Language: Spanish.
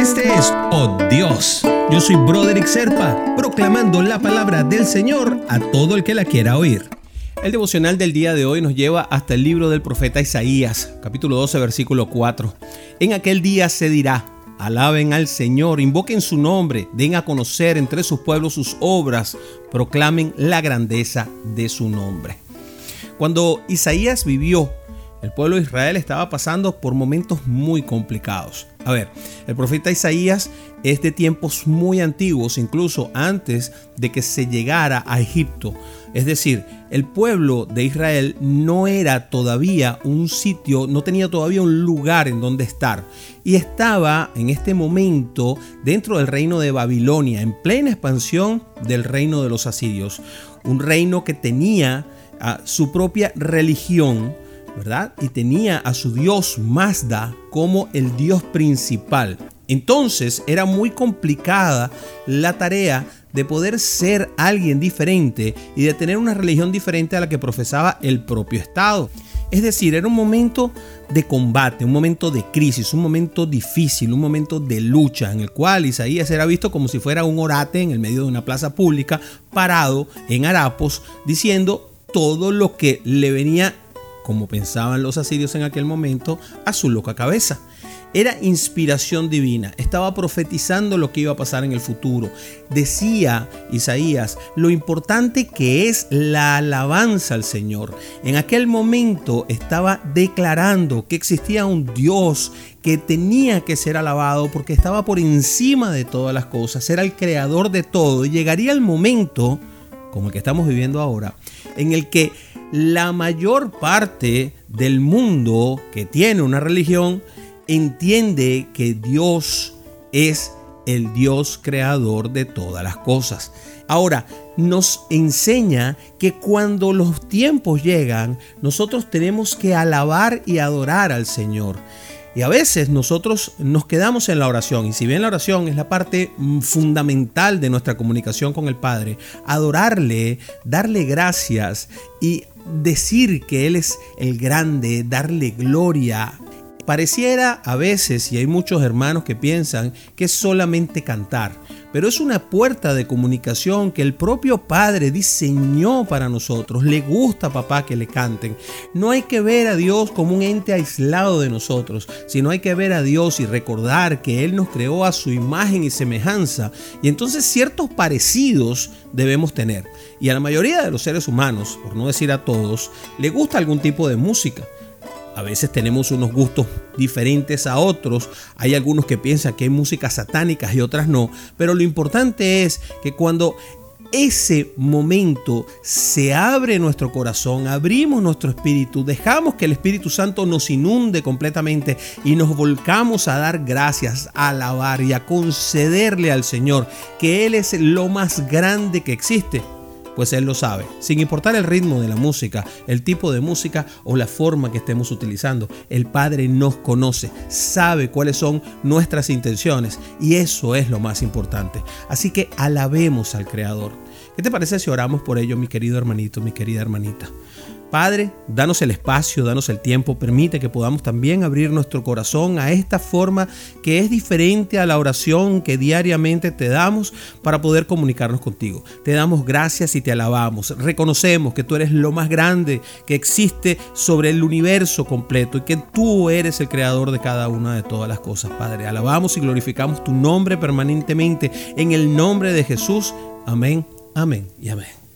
Este es Oh Dios. Yo soy Broderick Serpa, proclamando la palabra del Señor a todo el que la quiera oír. El devocional del día de hoy nos lleva hasta el libro del profeta Isaías, capítulo 12, versículo 4. En aquel día se dirá, alaben al Señor, invoquen su nombre, den a conocer entre sus pueblos sus obras, proclamen la grandeza de su nombre. Cuando Isaías vivió el pueblo de Israel estaba pasando por momentos muy complicados. A ver, el profeta Isaías es de tiempos muy antiguos, incluso antes de que se llegara a Egipto. Es decir, el pueblo de Israel no era todavía un sitio, no tenía todavía un lugar en donde estar. Y estaba en este momento dentro del reino de Babilonia, en plena expansión del reino de los asirios. Un reino que tenía ah, su propia religión, Y tenía a su dios Mazda como el dios principal. Entonces era muy complicada la tarea de poder ser alguien diferente y de tener una religión diferente a la que profesaba el propio Estado. Es decir, era un momento de combate, un momento de crisis, un momento difícil, un momento de lucha en el cual Isaías era visto como si fuera un orate en el medio de una plaza pública, parado en harapos, diciendo todo lo que le venía como pensaban los asirios en aquel momento, a su loca cabeza. Era inspiración divina, estaba profetizando lo que iba a pasar en el futuro. Decía Isaías lo importante que es la alabanza al Señor. En aquel momento estaba declarando que existía un Dios que tenía que ser alabado porque estaba por encima de todas las cosas, era el creador de todo y llegaría el momento, como el que estamos viviendo ahora, en el que la mayor parte del mundo que tiene una religión entiende que Dios es el Dios creador de todas las cosas. Ahora, nos enseña que cuando los tiempos llegan, nosotros tenemos que alabar y adorar al Señor. Y a veces nosotros nos quedamos en la oración, y si bien la oración es la parte mm, fundamental de nuestra comunicación con el Padre, adorarle, darle gracias y decir que Él es el grande, darle gloria. Pareciera a veces, y hay muchos hermanos que piensan que es solamente cantar, pero es una puerta de comunicación que el propio Padre diseñó para nosotros. Le gusta, papá, que le canten. No hay que ver a Dios como un ente aislado de nosotros, sino hay que ver a Dios y recordar que Él nos creó a su imagen y semejanza. Y entonces ciertos parecidos debemos tener. Y a la mayoría de los seres humanos, por no decir a todos, le gusta algún tipo de música. A veces tenemos unos gustos diferentes a otros. Hay algunos que piensan que hay músicas satánicas y otras no. Pero lo importante es que cuando ese momento se abre nuestro corazón, abrimos nuestro espíritu, dejamos que el Espíritu Santo nos inunde completamente y nos volcamos a dar gracias, a alabar y a concederle al Señor que Él es lo más grande que existe pues Él lo sabe, sin importar el ritmo de la música, el tipo de música o la forma que estemos utilizando. El Padre nos conoce, sabe cuáles son nuestras intenciones y eso es lo más importante. Así que alabemos al Creador. ¿Qué te parece si oramos por ello, mi querido hermanito, mi querida hermanita? Padre, danos el espacio, danos el tiempo, permite que podamos también abrir nuestro corazón a esta forma que es diferente a la oración que diariamente te damos para poder comunicarnos contigo. Te damos gracias y te alabamos. Reconocemos que tú eres lo más grande que existe sobre el universo completo y que tú eres el creador de cada una de todas las cosas, Padre. Alabamos y glorificamos tu nombre permanentemente en el nombre de Jesús. Amén, amén y amén.